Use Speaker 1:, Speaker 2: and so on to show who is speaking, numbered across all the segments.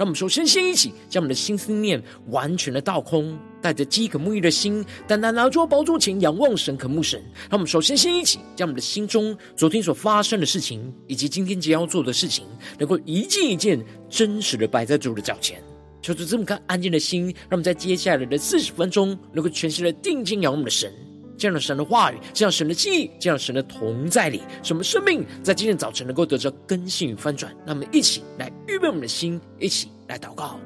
Speaker 1: 让我们首先先一起将我们的心思念完全的倒空，带着饥渴沐浴的心，单单拿出宝座前仰望神、渴慕神。让我们首先先一起将我们的心中昨天所发生的事情，以及今天即将要做的事情，能够一件一件真实的摆在主的脚前。求主这么颗安静的心，让我们在接下来的四十分钟，能够全心的定睛仰望我们的神，这样的神的话语，这样神的记忆，这样神的同在里，什么生命在今天早晨能够得着更新与翻转。那么一起来预备我们的心，一起来祷告。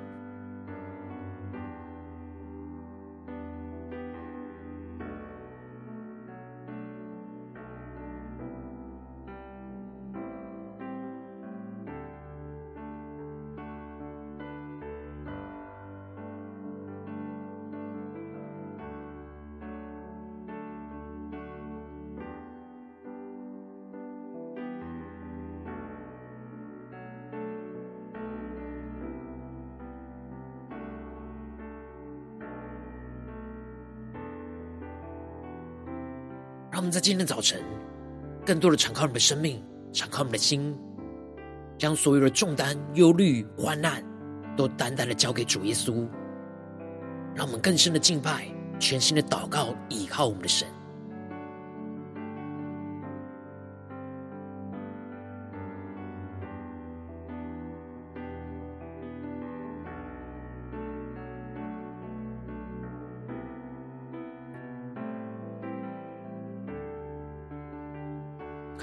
Speaker 1: 们在今天早晨，更多的敞开我们的生命，敞开我们的心，将所有的重担、忧虑、患难，都单单的交给主耶稣。让我们更深的敬拜，全新的祷告，倚靠我们的神。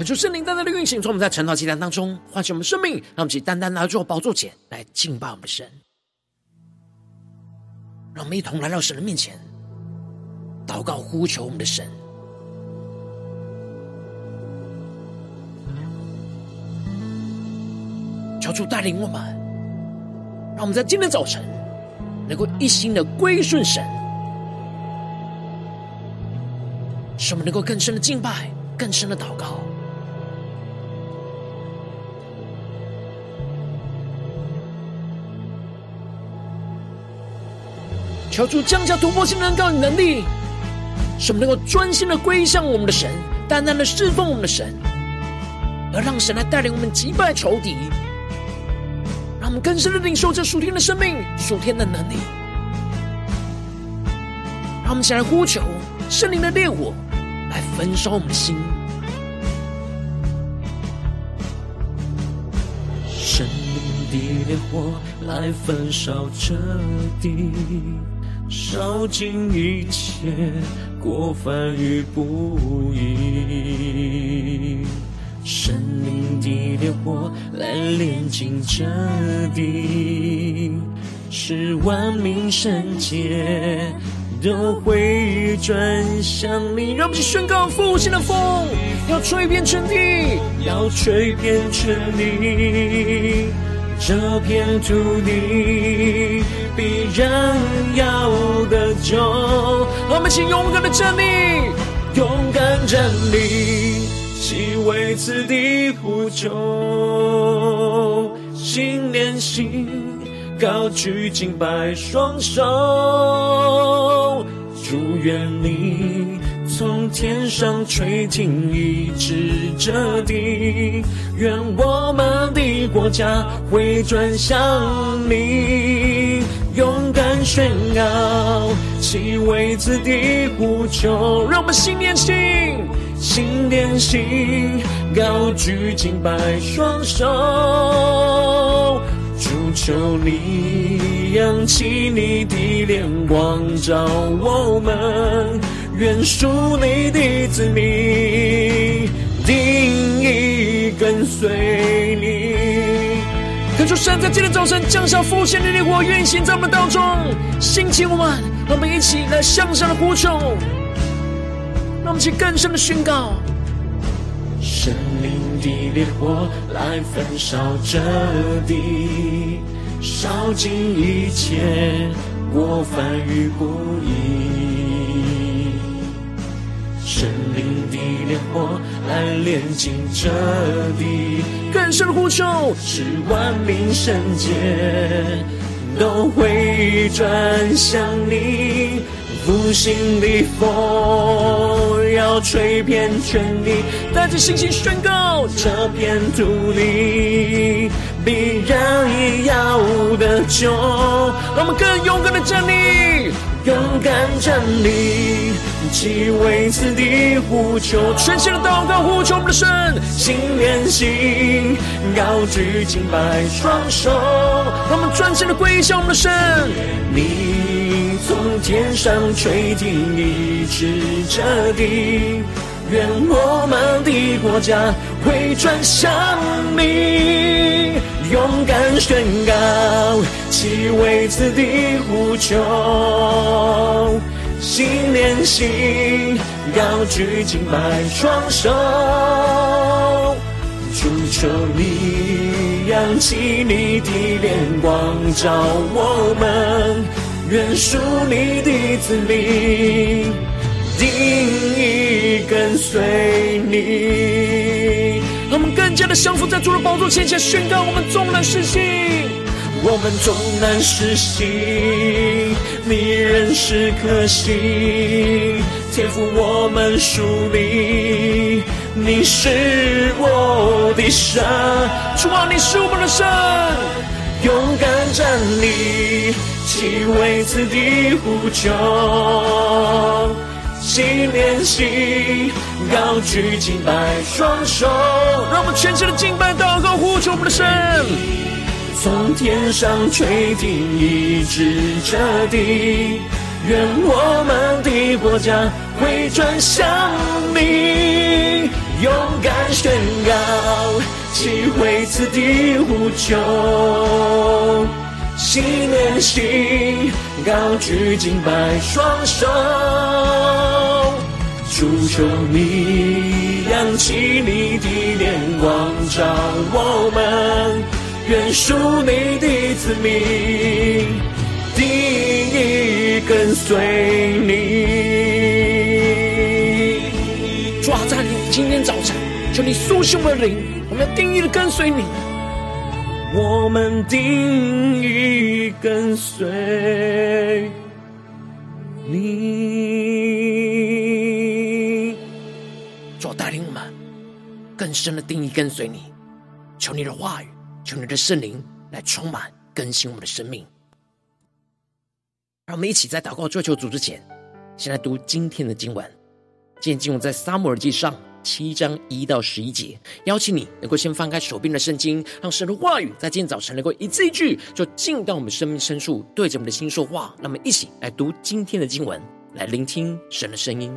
Speaker 1: 恳求圣灵单单的运行，从我们在晨祷祭坛当中唤醒我们生命，让我们去单单来到宝座前来敬拜我们的神。让我们一同来到神的面前，祷告呼求我们的神，求主带领我们，让我们在今天早晨能够一心的归顺神，使我们能够更深的敬拜，更深的祷告。求主降下突破性的恩膏与能力，使我们能够专心的归向我们的神，单单的侍奉我们的神，而让神来带领我们击败仇敌，让我们更深的领受这属天的生命、属天的能力。让我们起来呼求圣灵的烈火来焚烧我们的心，圣灵的烈火来焚烧彻底。烧尽一切过犯与不义，圣灵的烈火来炼净这地，使万民圣洁都会转向你。让我们去宣告复兴的风，要吹遍全地，要吹遍全地，这片土地。必然要得救，我们请勇敢的站立，勇敢站立，去为此地呼救，心连心，高举敬拜双手，祝愿你从天上垂听，一直这地，愿我们的国家回转向你。勇敢宣告，其为子的呼求，让我们心连心，心连心，高举敬拜双手，主求你扬起你的脸光照我们，愿属你的子民定意跟随你。恳求神在今天早晨降下复兴的烈火，运行在我们当中，兴起我们，让我们一起来向上的呼求，让我们去更深的宣告。神灵的烈火来焚烧这地，烧尽一切过犯与不义。我来炼净这地。更深呼求，是万民圣洁都会转向你。复兴的风吹遍全地，带着信心宣告：这片土地必然要得救。让我们更勇敢的站立，勇敢站立，既为此地呼求，全心的祷告呼求我们的神，心连心，高举敬拜双手，让我们专心的归向我们的神，你。从天上垂听，医治这地，愿我们的国家回转向你，勇敢宣告，既为此地呼求，心连心，高举敬拜双手，主求你扬起你的脸光照我们。愿属你的子民，定意跟随你。让我们更加的降服在主的宝座前，前宣告我们纵然失信，我们纵然失信，你仍是可信。天赋我们属你，你是我的神，主啊，你是我们的神，勇敢站立。既为此地呼求，心连心，高举敬拜双手，让我们全身的敬拜祷告呼求我们的神，从天上垂听一直彻底，愿我们的国家回转向你，勇敢宣告，既为此地呼求。心连心，高举敬拜双手，主求你扬起你的脸光照我们，愿属你的子民，定意跟随你。主啊，在今天早晨，求你苏醒我的灵，我们要定意的跟随你。我们定义跟随你，主带领我们更深的定义跟随你。求你的话语，求你的圣灵来充满更新我们的生命。让我们一起在祷告追求主之前，先来读今天的经文。今天经文在撒母耳记上。七章一到十一节，邀请你能够先翻开手边的圣经，让神的话语在今天早晨能够一字一句，就进到我们生命深处，对着我们的心说话。那么，一起来读今天的经文，来聆听神的声音。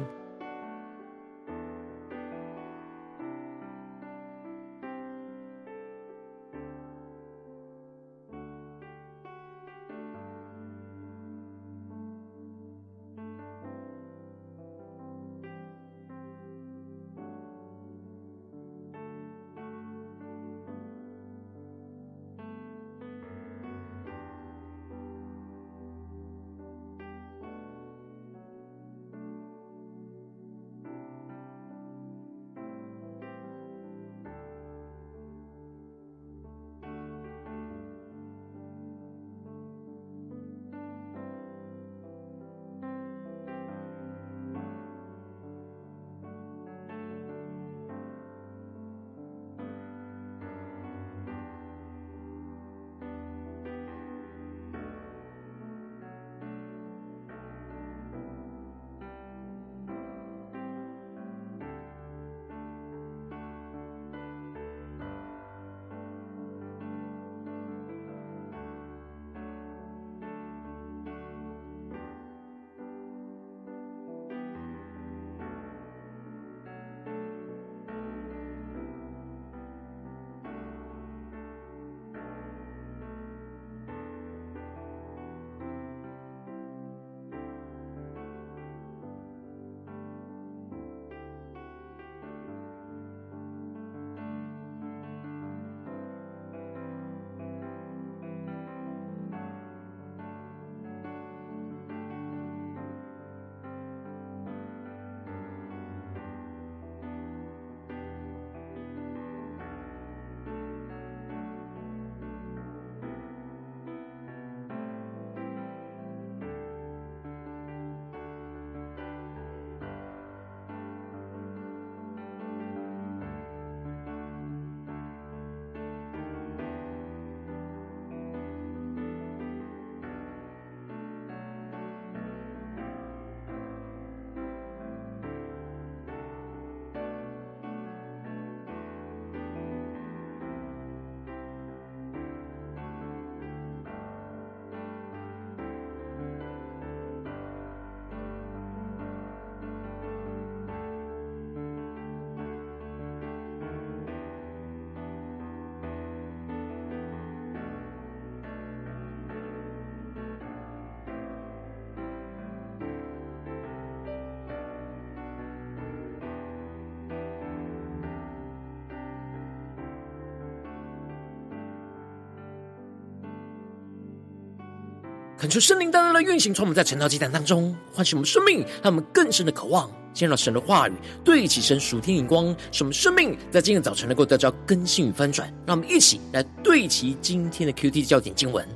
Speaker 1: 恳求圣灵大大的运行，从我们在晨祷祭坛当中唤醒我们生命，让我们更深的渴望见到神的话语，对齐神属天眼光，使我们生命在今天早晨能够得到更新与翻转。让我们一起来对齐今天的 QT 焦点经文，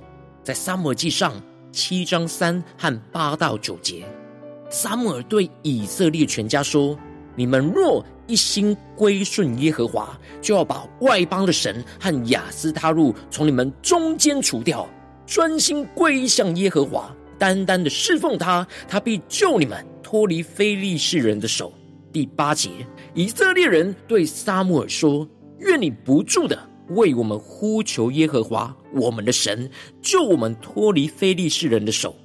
Speaker 1: 在撒母耳记上七章三和八到九节，撒母耳对以色列全家说：“你们若一心归顺耶和华，就要把外邦的神和亚斯他录从你们中间除掉。”专心归向耶和华，单单的侍奉他，他必救你们脱离非利士人的手。第八节，以色列人对撒母耳说：“愿你不住的为我们呼求耶和华我们的神，救我们脱离非利士人的手。”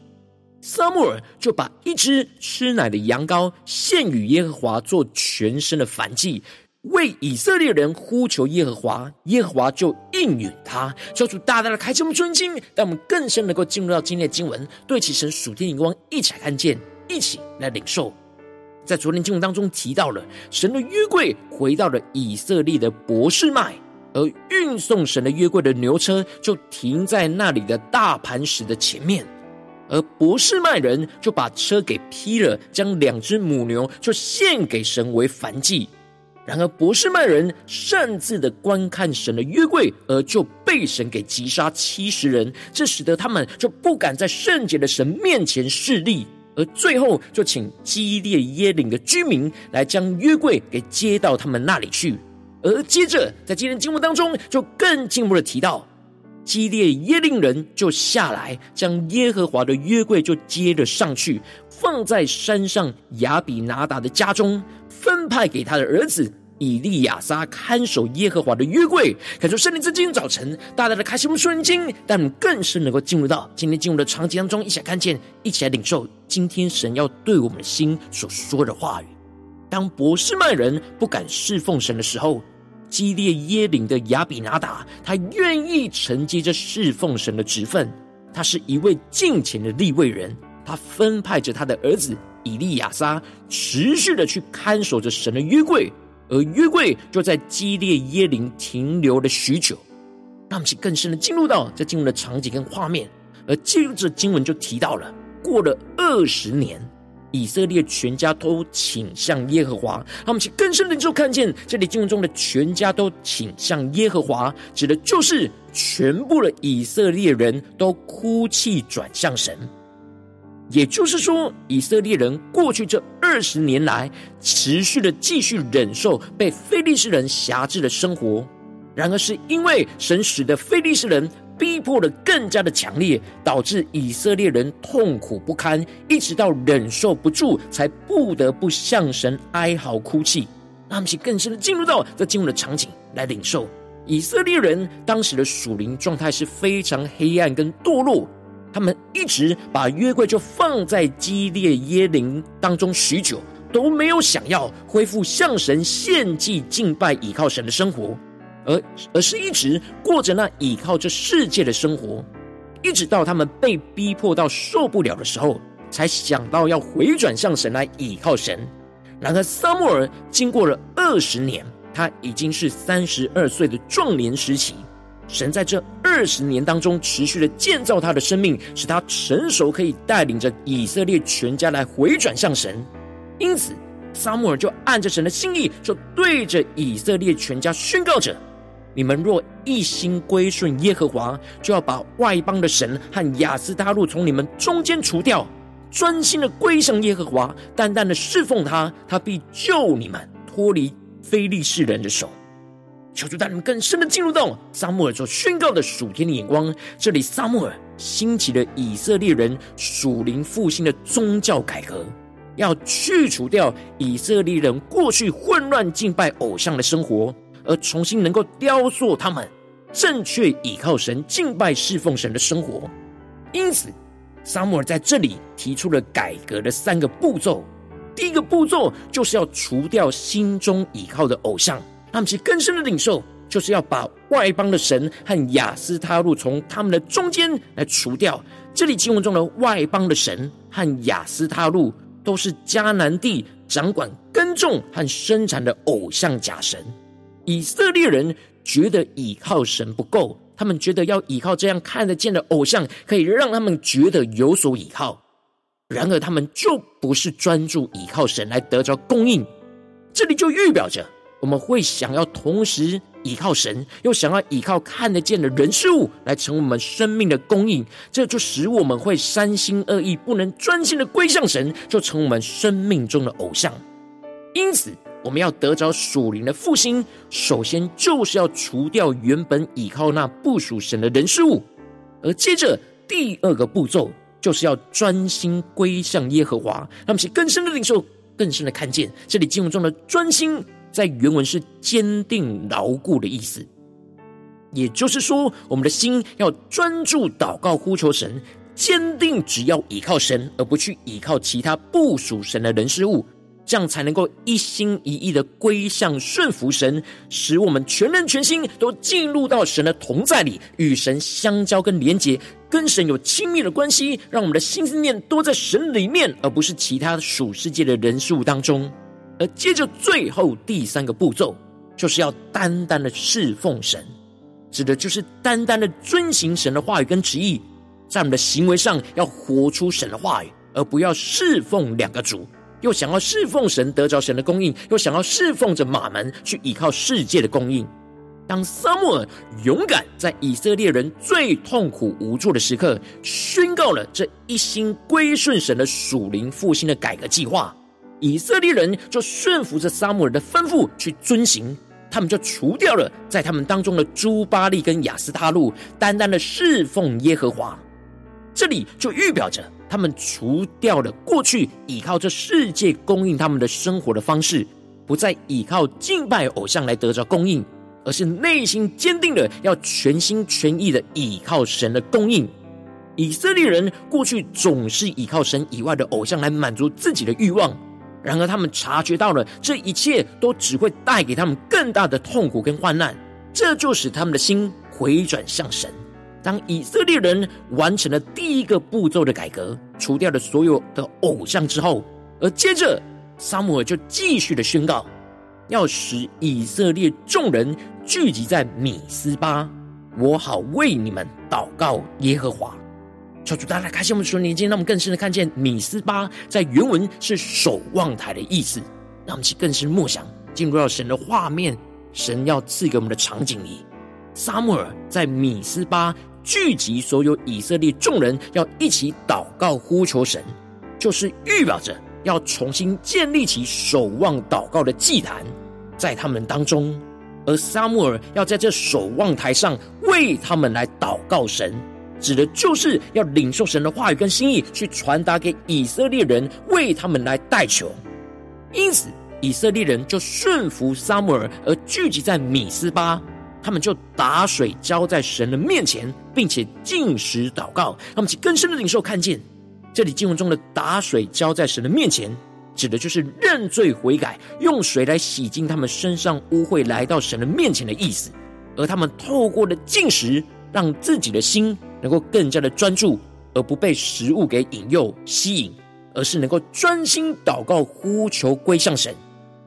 Speaker 1: 撒母耳就把一只吃奶的羊羔献与耶和华做全身的燔祭。为以色列人呼求耶和华，耶和华就应允他。求主大大的开启我们尊经，让我们更深能够进入到今天的经文，对齐神属天眼光，一起来看见，一起来领受。在昨天经文当中提到了，神的约柜回到了以色列的伯士麦，而运送神的约柜的牛车就停在那里的大磐石的前面，而伯士麦人就把车给劈了，将两只母牛就献给神为燔祭。然而，伯示麦人擅自的观看神的约柜，而就被神给击杀七十人，这使得他们就不敢在圣洁的神面前侍立，而最后就请基列耶琳的居民来将约柜给接到他们那里去。而接着在今天经文当中，就更进一步的提到，基列耶琳人就下来将耶和华的约柜就接了上去，放在山上亚比拿达的家中。分派给他的儿子以利亚撒看守耶和华的约柜。感受圣灵在今天早晨大大的开启我们属灵经，但我们更是能够进入到今天进入的场景当中，一起来看见，一起来领受今天神要对我们的心所说的话语。当博士曼人不敢侍奉神的时候，基列耶琳的亚比拿达，他愿意承接着侍奉神的职分。他是一位敬虔的立位人，他分派着他的儿子。以利亚撒持续的去看守着神的约柜，而约柜就在基列耶林停留了许久。让我们更深的进入到这进入的场景跟画面，而接着经文就提到了，过了二十年，以色列全家都倾向耶和华。让我们更深的就看见这里经文中的全家都倾向耶和华，指的就是全部的以色列人都哭泣转向神。也就是说，以色列人过去这二十年来，持续的继续忍受被非利士人辖制的生活。然而，是因为神使得非利士人逼迫的更加的强烈，导致以色列人痛苦不堪，一直到忍受不住，才不得不向神哀嚎哭泣。让他们更深的进入到这进入的场景来领受以色列人当时的属灵状态是非常黑暗跟堕落。他们一直把约柜就放在基列耶林当中许久，都没有想要恢复向神献祭敬拜、倚靠神的生活，而而是一直过着那倚靠这世界的生活，一直到他们被逼迫到受不了的时候，才想到要回转向神来倚靠神。然而撒母耳经过了二十年，他已经是三十二岁的壮年时期。神在这二十年当中持续的建造他的生命，使他成熟，可以带领着以色列全家来回转向神。因此，撒母耳就按着神的心意，就对着以色列全家宣告着：“你们若一心归顺耶和华，就要把外邦的神和亚斯他录从你们中间除掉，专心的归向耶和华，单单的侍奉他，他必救你们脱离非利士人的手。”求主带你们更深的进入到撒母耳所宣告的属天的眼光。这里撒母耳兴起了以色列人属灵复兴的宗教改革，要去除掉以色列人过去混乱敬拜偶像的生活，而重新能够雕塑他们正确倚靠神、敬拜侍奉神的生活。因此，撒母耳在这里提出了改革的三个步骤。第一个步骤就是要除掉心中倚靠的偶像。他们其更深的领受，就是要把外邦的神和亚斯他录从他们的中间来除掉。这里经文中的外邦的神和亚斯他录，都是迦南地掌管耕种和生产的偶像假神。以色列人觉得倚靠神不够，
Speaker 2: 他们觉得要依靠这样看得见的偶像，可以让他们觉得有所依靠。然而，他们就不是专注依靠神来得着供应。这里就预表着，我们会想要同时依靠神，又想要依靠看得见的人事物来成为我们生命的供应，这就使我们会三心二意，不能专心的归向神，就成我们生命中的偶像。因此，我们要得着属灵的复兴，首先就是要除掉原本依靠那不属神的人事物，而接着第二个步骤就是要专心归向耶和华。那么，是更深的领受，更深的看见，这里经文中的专心，在原文是坚定牢固的意思。也就是说，我们的心要专注祷告呼求神，坚定只要依靠神，而不去依靠其他不属神的人事物。这样才能够一心一意的归向顺服神，使我们全人全心都进入到神的同在里，与神相交跟连结，跟神有亲密的关系，让我们的心思念都在神里面，而不是其他属世界的人事物当中。而接着最后第三个步骤，就是要单单的侍奉神，指的就是单单的遵行神的话语跟旨意，在我们的行为上要活出神的话语，而不要侍奉两个主。又想要侍奉神，得着神的供应；又想要侍奉着马门，去依靠世界的供应。当撒母耳勇敢在以色列人最痛苦无助的时刻，宣告了这一心归顺神的属灵复兴的改革计划，以色列人就顺服着撒母耳的吩咐去遵行，他们就除掉了在他们当中的朱巴利跟亚斯他录，单单的侍奉耶和华。这里就预表着。他们除掉了过去依靠这世界供应他们的生活的方式，不再依靠敬拜偶像来得着供应，而是内心坚定的要全心全意的依靠神的供应。以色列人过去总是依靠神以外的偶像来满足自己的欲望，然而他们察觉到了这一切都只会带给他们更大的痛苦跟患难，这就使他们的心回转向神。当以色列人完成了第一个步骤的改革，除掉了所有的偶像之后，而接着撒母耳就继续的宣告，要使以色列众人聚集在米斯巴，我好为你们祷告耶和华。求主大家开心我们说年经，让我们更深的看见米斯巴在原文是守望台的意思，让我们去更深默想，进入到神的画面，神要赐给我们的场景里，撒母耳在米斯巴。聚集所有以色列众人，要一起祷告呼求神，就是预表着要重新建立起守望祷告的祭坛，在他们当中。而撒母耳要在这守望台上为他们来祷告神，指的就是要领受神的话语跟心意，去传达给以色列人，为他们来代求。因此，以色列人就顺服撒母耳，而聚集在米斯巴。他们就打水浇在神的面前，并且进食祷告。他们其更深的领受看见，这里经文中的打水浇在神的面前，指的就是认罪悔改，用水来洗净他们身上污秽，来到神的面前的意思。而他们透过了进食，让自己的心能够更加的专注，而不被食物给引诱吸引，而是能够专心祷告呼求归向神，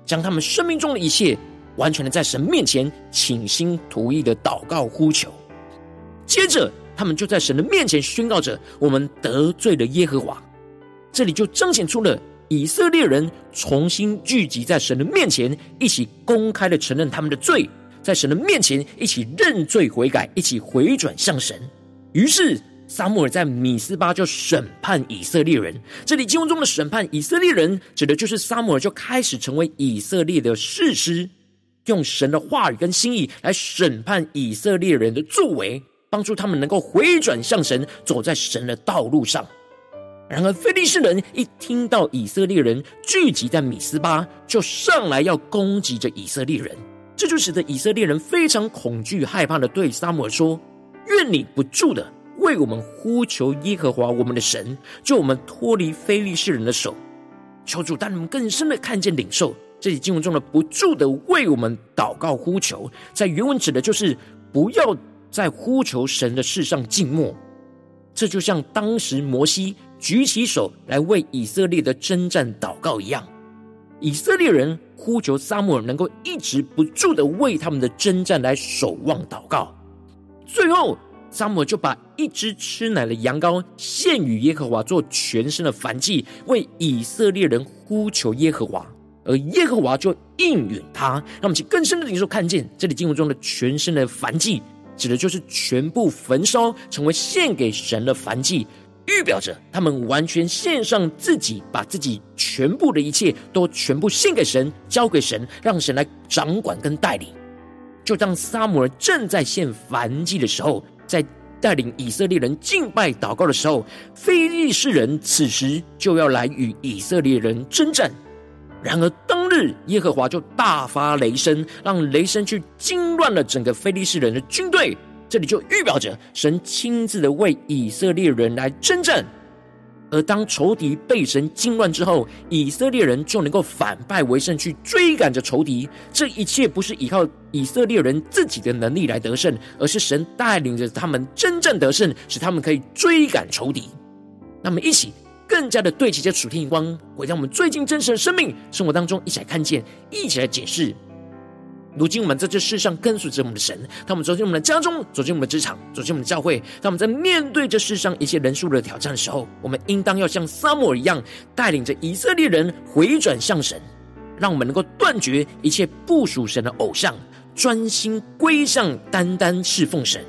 Speaker 2: 将他们生命中的一切。完全的在神面前倾心吐意的祷告呼求，接着他们就在神的面前宣告着：“我们得罪了耶和华。”这里就彰显出了以色列人重新聚集在神的面前，一起公开的承认他们的罪，在神的面前一起认罪悔改，一起回转向神。于是撒母耳在米斯巴就审判以色列人。这里经文中的审判以色列人，指的就是撒母耳就开始成为以色列的士师。用神的话语跟心意来审判以色列人的作为，帮助他们能够回转向神，走在神的道路上。然而，非利士人一听到以色列人聚集在米斯巴，就上来要攻击着以色列人，这就使得以色列人非常恐惧、害怕的对撒母耳说：“愿你不住的为我们呼求耶和华我们的神，救我们脱离非利士人的手。”求主带你们更深的看见领受。这里经文中的不住的为我们祷告呼求，在原文指的就是不要在呼求神的事上静默。这就像当时摩西举起手来为以色列的征战祷告一样，以色列人呼求撒母耳能够一直不住的为他们的征战来守望祷告。最后，撒母耳就把一只吃奶的羊羔献与耶和华做全身的燔祭，为以色列人呼求耶和华，而耶和华就应允他。让我们去更深的领受，看见这里经文中的全身的燔祭，指的就是全部焚烧，成为献给神的燔祭。预表着他们完全献上自己，把自己全部的一切都全部献给神，交给神，让神来掌管跟带领。就当撒母耳正在献燔祭的时候，在带领以色列人敬拜祷告的时候，非利士人此时就要来与以色列人征战。然而当日耶和华就大发雷声，让雷声去惊乱了整个非利士人的军队。这里就预表着神亲自的为以色列人来征战，而当仇敌被神惊乱之后，以色列人就能够反败为胜，去追赶着仇敌。这一切不是依靠以色列人自己的能力来得胜，而是神带领着他们真正得胜，使他们可以追赶仇敌。那么，一起更加的对齐这属天眼光，回到我们最近真实的生命生活当中，一起来看见，一起来解释。如今我们在这世上跟随着我们的神，当我们走进我们的家中，走进我们的职场，走进我们的教会，当我们在面对这世上一些人数的挑战的时候，我们应当要像撒母耳一样，带领着以色列人回转向神，让我们能够断绝一切不属神的偶像，专心归向单单侍奉神，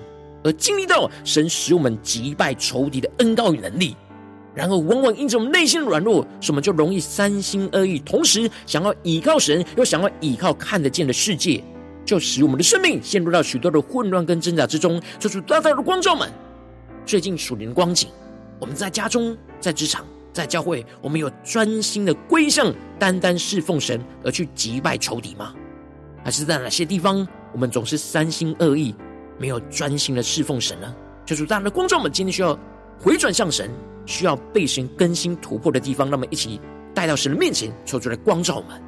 Speaker 2: 而经历到神使我们击败仇敌的恩膏与能力。然而，往往因着我们内心的软弱，使我们就容易三心二意，同时想要倚靠神，又想要倚靠看得见的世界，就使我们的生命陷入到许多的混乱跟挣扎之中。求主大大的光照们，最近属灵的光景，我们在家中、在职场、在教会，我们有专心的归向、单单侍奉神，而去击败仇敌吗？还是在哪些地方，我们总是三心二意，没有专心的侍奉神呢？求主大大的光照们，今天需要回转向神。需要被神更新突破的地方，那么一起带到神的面前，求主来光照我们。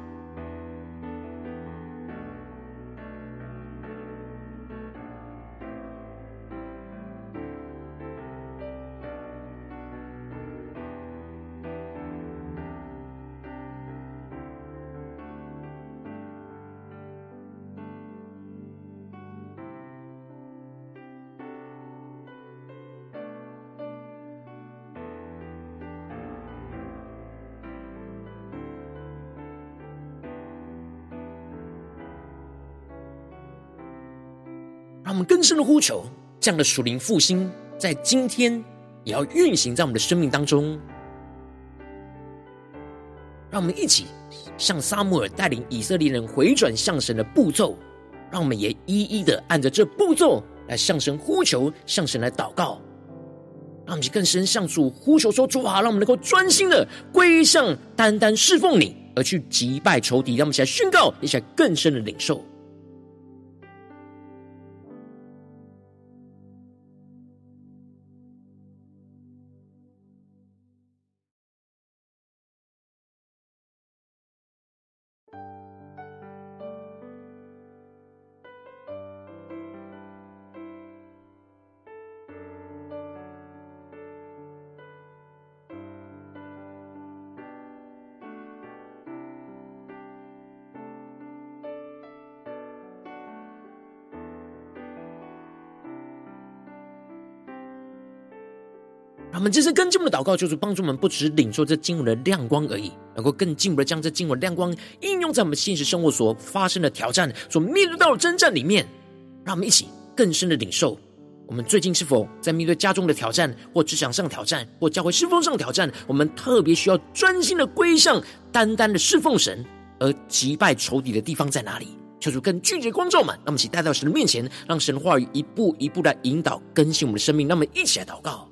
Speaker 2: 让我们更深的呼求，这样的属灵复兴，在今天也要运行在我们的生命当中。让我们一起向撒母耳带领以色列人回转向神的步骤，让我们也一一的按着这步骤来向神呼求，向神来祷告。让我们更深向主呼求说：“主啊，让我们能够专心的归向，单单侍奉你，而去击败仇敌。”让我们一起来宣告，一起来更深的领受。这次更进步的祷告，就是帮助我们不只领受这经文的亮光而已，能够更进一步的将这经文亮光应用在我们现实生活所发生的挑战、所面对到的征战里面。让我们一起更深的领受。我们最近是否在面对家中的挑战，或职场上挑战，或教会侍奉上的挑战？我们特别需要专心的归向、单单的侍奉神，而击败仇敌的地方在哪里？求主更具体的光照们，让我们一起带到神的面前，让神的话语一步一步的引导更新我们的生命。让我们一起来祷告。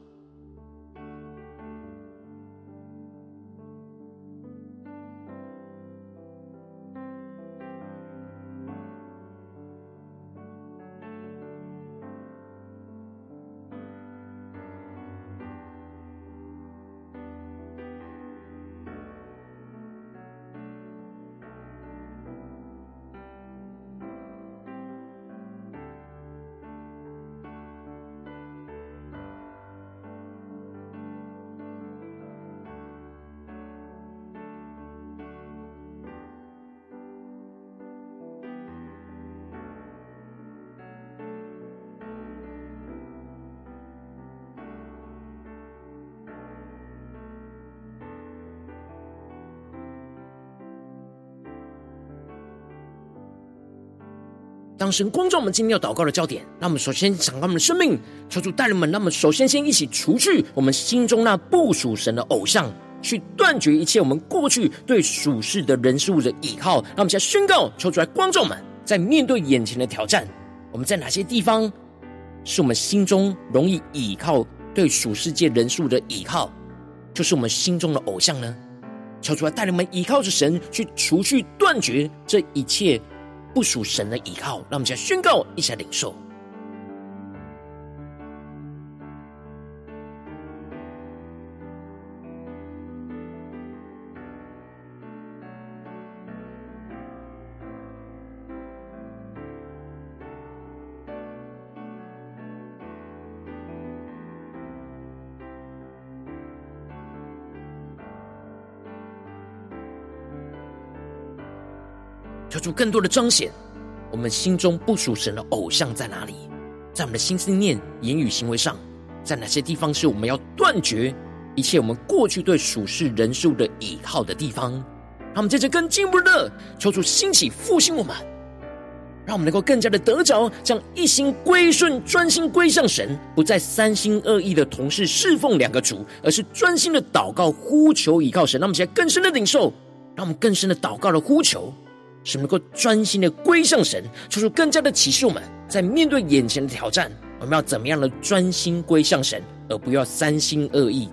Speaker 2: 神光照我们今天要祷告的焦点，那我们首先敞开我们的生命，求主带领我们，那么首先先一起除去我们心中那不属神的偶像，去断绝一切我们过去对属世的人事物的倚靠。让我们现在宣告，求主来光照我们，在面对眼前的挑战，我们在哪些地方是我们心中容易倚靠对属世界人数的倚靠，就是我们心中的偶像呢？求主来带领们依靠着神，去除去断绝这一切。不属神的依靠，让我们先宣告一下领受。求主更多的彰显，我们心中不属神的偶像在哪里？在我们的心思念、言语、行为上，在哪些地方是我们要断绝一切我们过去对属世人数的倚靠的地方？让我们接着更进一步的求主兴起复兴我们，让我们能够更加的得着，将一心归顺、专心归向神，不再三心二意的同时侍奉两个主，而是专心的祷告、呼求、倚靠神。让我们现在更深的领受，让我们更深的祷告的呼求。使能够专心的归向神，求主更加的启示我们，在面对眼前的挑战，我们要怎么样的专心归向神，而不要三心二意。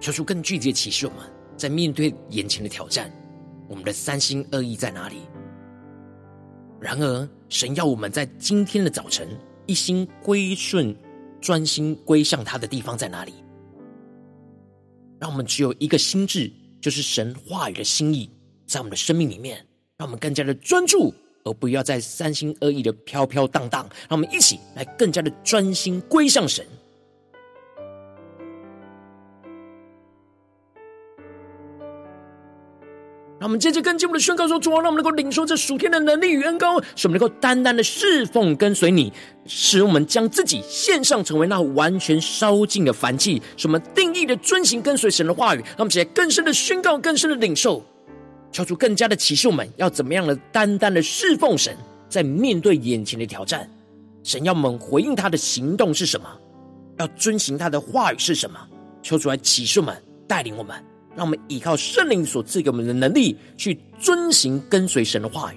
Speaker 2: 求出更具体的启示我们。在面对眼前的挑战，我们的三心二意在哪里？然而，神要我们在今天的早晨一心归顺、专心归向他的地方在哪里？让我们只有一个心智，就是神话语的心意，在我们的生命里面，让我们更加的专注，而不要再三心二意的飘飘荡荡。让我们一起来更加的专心归向神。让我们接着跟进我们的宣告说：主啊，让我们能够领受这属天的能力与恩膏，使我们能够单单的侍奉跟随你，使我们将自己献上，成为那完全烧尽的燔祭，使我们定义的遵行跟随神的话语。让我们起来更深的宣告，更深的领受，求主更加的启示我们要怎么样的单单的侍奉神，在面对眼前的挑战，神要我们回应他的行动是什么？要遵行他的话语是什么？求主来启示我们，带领我们。让我们依靠圣灵所赐给我们的能力，去遵行跟随神的话语。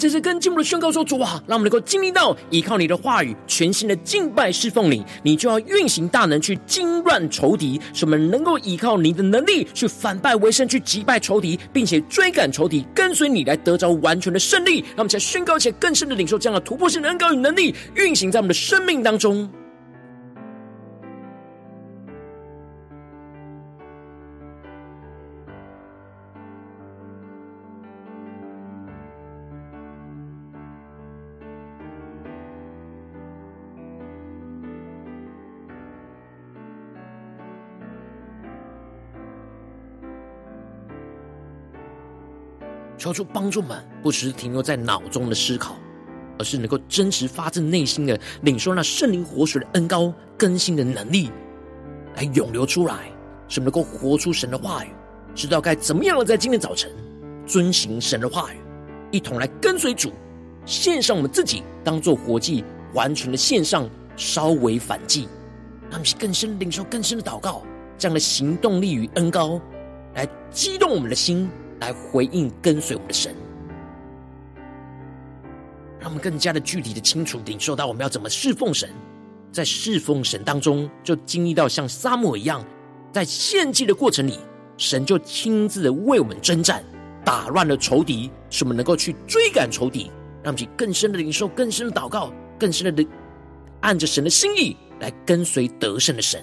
Speaker 2: 这是更进一步的宣告说：主啊，让我们能够经历到依靠你的话语，全新的敬拜侍奉你，你就要运行大能去惊乱仇敌，使我们能够依靠你的能力去反败为胜，去击败仇敌，并且追赶仇敌，跟随你来得着完全的胜利。让我们再宣告，且更深的领受这样的突破性的恩膏与能力，运行在我们的生命当中。求主帮助们，不只是停留在脑中的思考，而是能够真实发自内心的领受那圣灵活水的恩膏更新的能力，来涌流出来，使我们能够活出神的话语，知道该怎么样的在今天早晨遵行神的话语，一同来跟随主，献上我们自己当做活祭，完全的献上，稍微反祭，让我们更深领受更深的祷告，这样的行动力与恩膏，来激动我们的心，来回应跟随我们的神。让我们更加的具体的清楚领受到我们要怎么侍奉神，在侍奉神当中，就经历到像撒母一样，在献祭的过程里，神就亲自的为我们征战，打乱了仇敌，使我们能够去追赶仇敌，让我们更深的领受、更深的祷告、更深的按着神的心意来跟随得胜的神。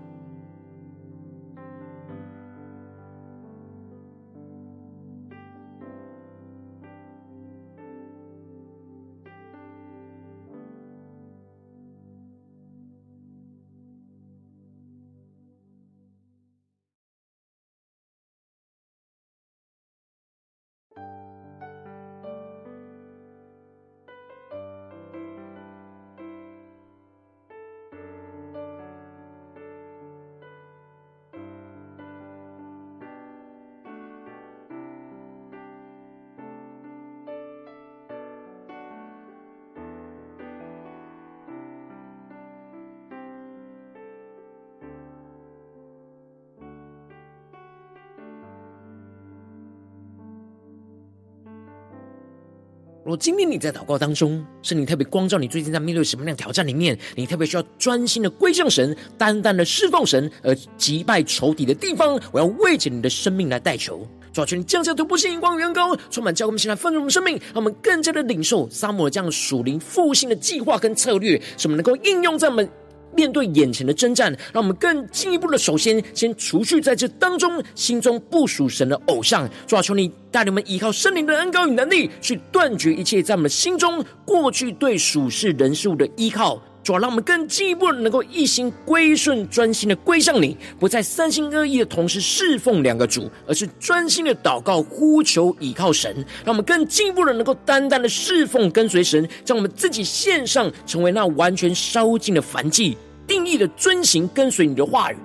Speaker 2: 今天你在祷告当中，圣灵特别光照你，最近在面对什么样的挑战里面，你特别需要专心的归向神，单单的侍奉神，而击败仇敌的地方，我要为着你的生命来代求，主啊，求你降下突破性眼光圆、高，充满教会，我们现在丰盛的生命，让我们更加的领受撒母耳这样属灵复兴的计划跟策略，使我们能够应用在我们。面对眼前的征战，让我们更进一步的，首先先除去在这当中心中不属神的偶像。主啊，求你带领我们依靠圣灵的恩膏与能力，去断绝一切在我们心中过去对属世人数的依靠。主要，让我们更进一步的能够一心归顺、专心的归向你，不再三心二意的同时侍奉两个主，而是专心的祷告、呼求、倚靠神。让我们更进一步的能够单单的侍奉、跟随神，将我们自己献上，成为那完全烧尽的凡祭，定义的遵行、跟随你的话语。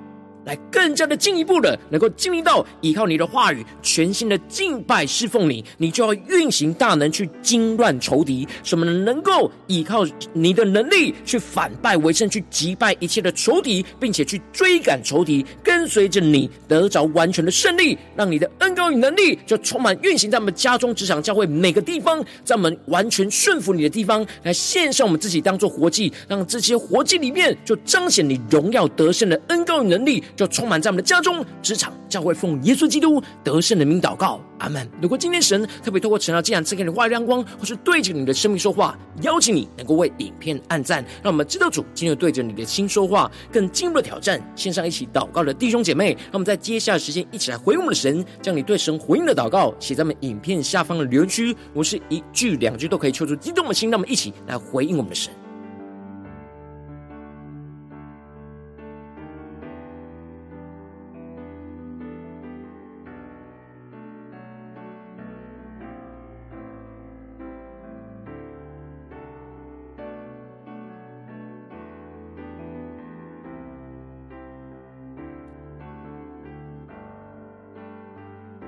Speaker 2: 来更加的进一步的，能够经历到依靠你的话语，全新的敬拜侍奉你，你就要运行大能去惊乱仇敌。什么能够依靠你的能力去反败为胜，去击败一切的仇敌，并且去追赶仇敌，跟随着你得着完全的胜利，让你的恩膏与能力就充满运行在我们家中、职场、教会每个地方，在我们完全顺服你的地方，来献上我们自己当做活祭，让这些活祭里面就彰显你荣耀得胜的恩膏与能力。就充满在我们的家中、职场、教会，奉耶稣基督得胜的名祷告，阿门。如果今天神特别透过晨祷祭坛赐给你话语亮光，或是对着你的生命说话，邀请你能够为影片按赞，让我们知道主今天对着你的心说话，更进一步的挑战。线上一起祷告的弟兄姐妹，让我们在接下来时间一起来回应我们的神，将你对神回应的祷告写在我们影片下方的留言区，我是一句两句都可以抽出激动的心，让我们一起来回应我们的神。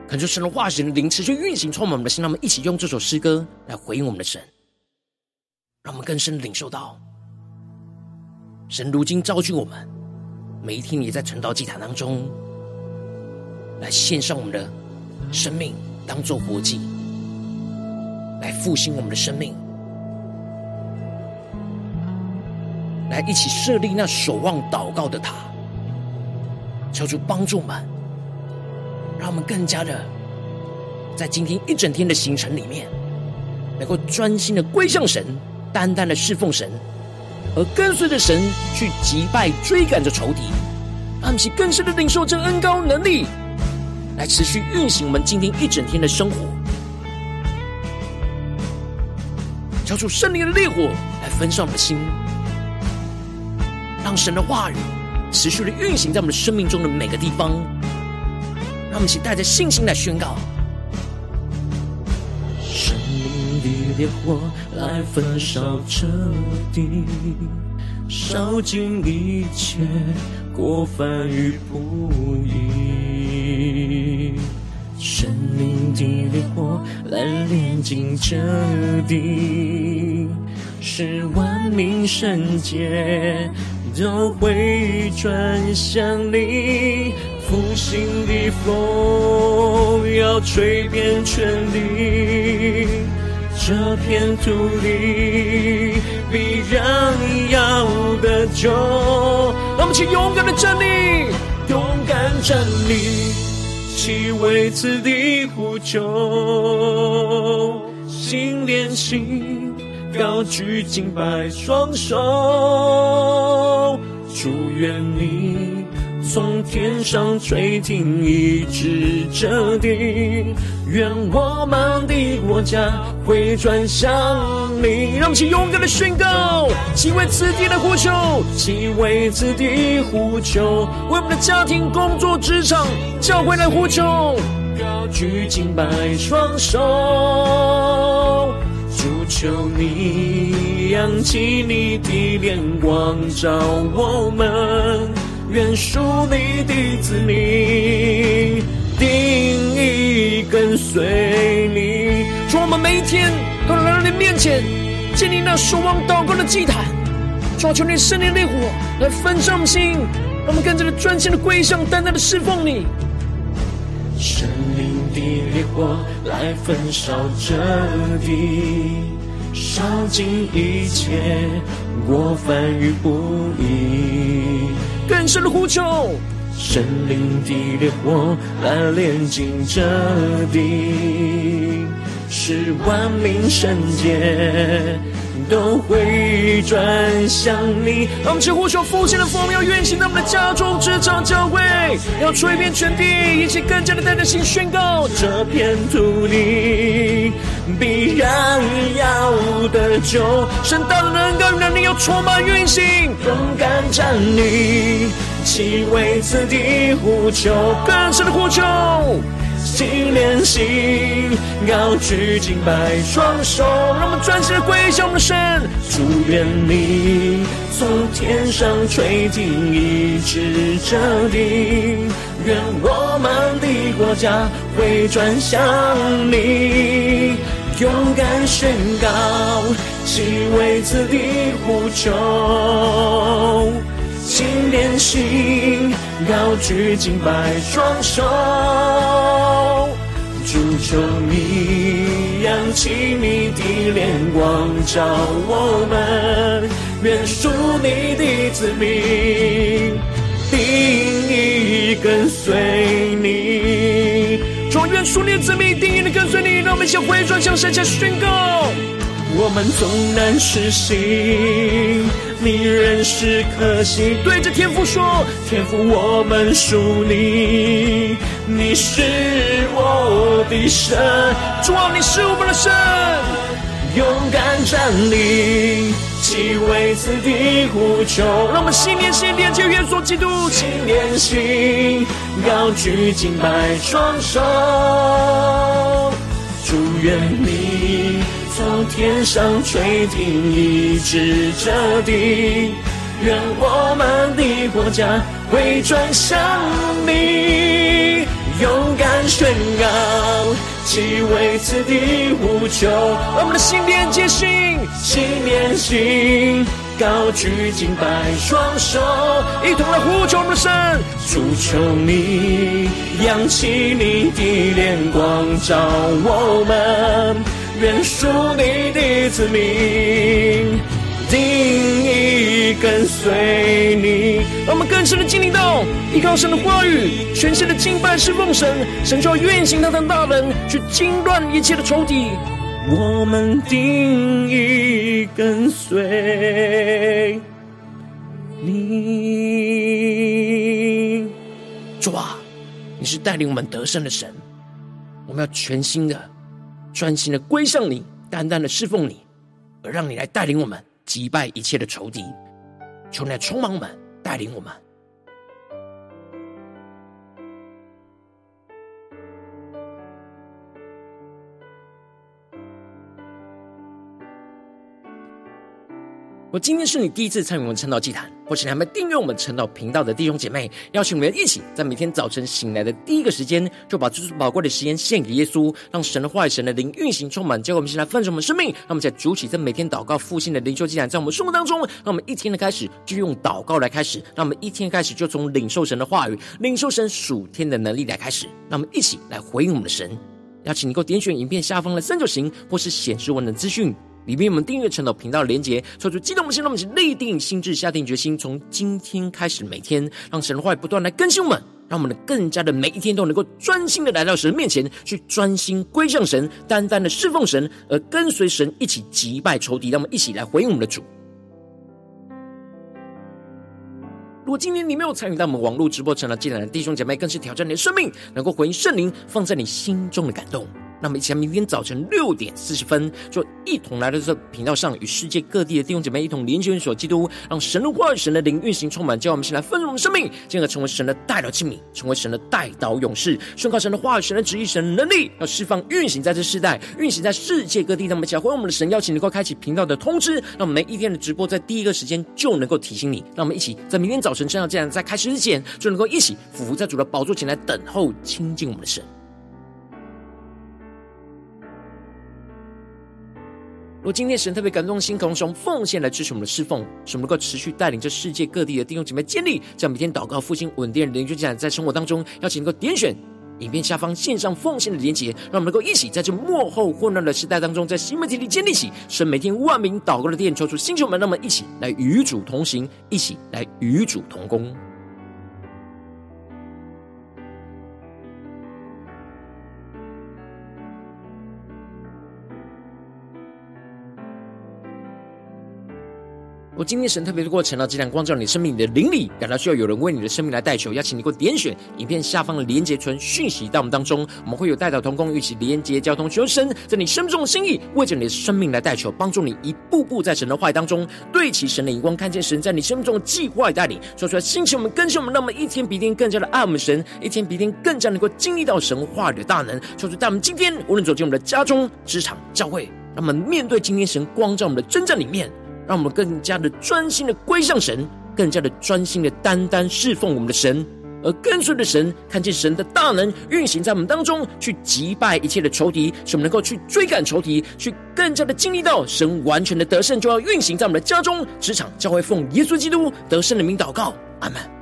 Speaker 2: 恳求神的化神的灵持续运行，充满我们的心。让我们一起用这首诗歌来回应我们的神，让我们更深领受到，神如今召集我们，每一天也在晨祷祭坛当中，来献上我们的生命，当做活祭，来复兴我们的生命，来一起设立那守望祷告的塔，求主帮助我们。让我们更加的在今天一整天的行程里面能够专心的归向神单单的侍奉神而跟随着神去击败追赶着仇敌让其更深的领受这恩高能力来持续运行我们今天一整天的生活。交出胜利的烈火来焚烧我们的心让神的话语持续的运行在我们生命中的每个地方我们一起带着信心来宣告：
Speaker 1: 圣灵的烈火来焚烧这地，烧尽一切过犯与不义。生命的烈火来炼净这地，使万民圣洁都会转向你。复兴的风要吹遍全地，这片土地必然要得救。
Speaker 2: 让我们去勇敢的站立，
Speaker 1: 勇敢站立。其为此地呼救，心连心，高举敬拜双手，祝愿你。从天上垂听，一直这地，愿我们的国家回转向你。
Speaker 2: 让我们去勇敢的宣告，其为此地的呼求，
Speaker 1: 其为此地呼求，
Speaker 2: 为我们的家庭、工作、职场、教会来呼求，
Speaker 1: 高举敬拜双手，主求你扬起你的脸光照我们。愿属你的子民定意跟随你。
Speaker 2: 祝我们每一天都能来到你面前，建立那守望祷告的祭坛，抓求你圣灵烈火来焚烧心，让我们更加的专心的归向，单单的侍奉你。
Speaker 1: 圣灵的烈火来焚烧这地，烧尽一切我翻与不已。
Speaker 2: 更深的呼求，
Speaker 1: 神灵的烈火来炼尽这地，是万民圣洁都会转向你。
Speaker 2: 让我们呼求复兴的风，要运行在我们的家中、职场、教会，要吹遍全地，一起更加的带着心宣告：
Speaker 1: 这片土地必然要得救。
Speaker 2: 神大的能够能力要充满运行，
Speaker 1: 勇敢站立，其为此地呼求，
Speaker 2: 更深的呼求。
Speaker 1: 心连心，高举敬拜双手，
Speaker 2: 让我们专心的归向我们的神。
Speaker 1: 祝愿你从天上垂听，一直这地，愿我们的国家回转向你，勇敢宣告，其为此地呼求。心连心，高举敬拜双手，求你扬起你的脸光照我们，愿属你的子民定义跟随你。
Speaker 2: 主愿属你的子民定义的跟随你，让我们一起回转向神，向宣告。
Speaker 1: 我们纵然失信，你仍是可信。
Speaker 2: 对着天父说，
Speaker 1: 天父，我们属你，你是我的神。
Speaker 2: 主啊，你是我们的神。
Speaker 1: 勇敢站立，其为此地呼求。
Speaker 2: 让我们心连心，连接耶稣基督，
Speaker 1: 心连心，高举敬拜双手，祝愿你。从天上垂听，一直这地，愿我们的国家回转向你，勇敢宣告，其为此地呼求。
Speaker 2: 我们的心连接心，
Speaker 1: 心连心，高举敬拜双手，
Speaker 2: 一同来呼求我们的神，
Speaker 1: 主求你扬起你的脸光照我们。愿属你的子民定义跟随你。
Speaker 2: 让我们更深的经历到，依靠神的话语，全新的敬拜侍奉神，神就要运行他的大能，去惊乱一切的仇敌。
Speaker 1: 我们定义跟随你。
Speaker 2: 主啊，你是带领我们得胜的神，我们要全新的。专心的归向你，单单的侍奉你，而让你来带领我们击败一切的仇敌。求你来充满我们，带领我们。我今天是你第一次参与我们晨祷祭坛，或是你还没订阅我们晨祷频道的弟兄姐妹，邀请我们一起在每天早晨醒来的第一个时间，就把最宝贵的时间献给耶稣，让神的话语、神的灵运行充满，教会我们一起来丰盛我们生命。让我们在主起在每天祷告复兴的灵修祭坛，在我们生活当中，让我们一天的开始就用祷告来开始，让我们一天开始就从领受神的话语、领受神属天的能力来开始，让我们一起来回应我们的神。邀请你够点选影片下方的三角形，或是显示文的资讯。里面我们订阅晨祷频道的连结，说出激动的心，让我们一起立定心智，下定决心，从今天开始，每天让神的话语不断来更新我们，让我们的更加的每一天都能够专心的来到神面前，去专心归向神，单单的侍奉神，而跟随神一起击败仇敌。让我们一起来回应我们的主。如果今天你没有参与到我们网络直播成了进来的弟兄姐妹，更是挑战你的生命，能够回应圣灵放在你心中的感动。那么，一起来，明天早晨六点四十分，就一同来到这频道上，与世界各地的弟兄姐妹一同联结、联手基督，让神的话语、神的灵运行充满，叫我们先来丰盛我们生命，进而成为神的代祷器皿，成为神的代祷勇士，宣告神的话语、神的旨意、神的能力，要释放、运行在这世代，运行在世界各地。那么，教会我们的神邀请你，能够开启频道的通知，让我们每一天的直播在第一个时间就能够提醒你。让我们一起在明天早晨这样这样在开始之前，就能够一起俯伏在主的宝座前来等候亲近我们的神。若今天神特别感动心，渴望用奉献来支持我们的侍奉，使我们能够持续带领这世界各地的弟兄姐妹建立，在每天祷告复兴稳定的灵修祭坛，在生活当中，邀请能够点选影片下方线上奉献的连结，让我们能够一起在这幕后混乱的时代当中，在新媒体里建立起神每天万名祷告的殿，求出星球们，让我们一起来与主同行，一起来与主同工。我今天神特别的过程呢，这盏光照你生命里的灵里，感到需要有人为你的生命来代求，邀请你给我点选影片下方的连结传讯息到我们当中，我们会有代祷同工一起连结交通，求神在你生命中的心意，为着你的生命来代求，帮助你一步步在神的话语当中对齐神的荧光，看见神在你生命中的计划与带领，说出来兴起我们更新我们，让我们一天比一天更加的爱我们神，一天比一天更加能够经历到神话语的大能，说出在我们今天无论走进我们的家中、职场、教会，让我们面对今天神光照我们的征战里面。让我们更加的专心的归向神，更加的专心的单单侍奉我们的神，而跟随的神看见神的大能运行在我们当中，去击败一切的仇敌，使我们能够去追赶仇敌，去更加的经历到神完全的得胜，就要运行在我们的家中、职场、教会，奉耶稣基督得胜的名祷告，阿门。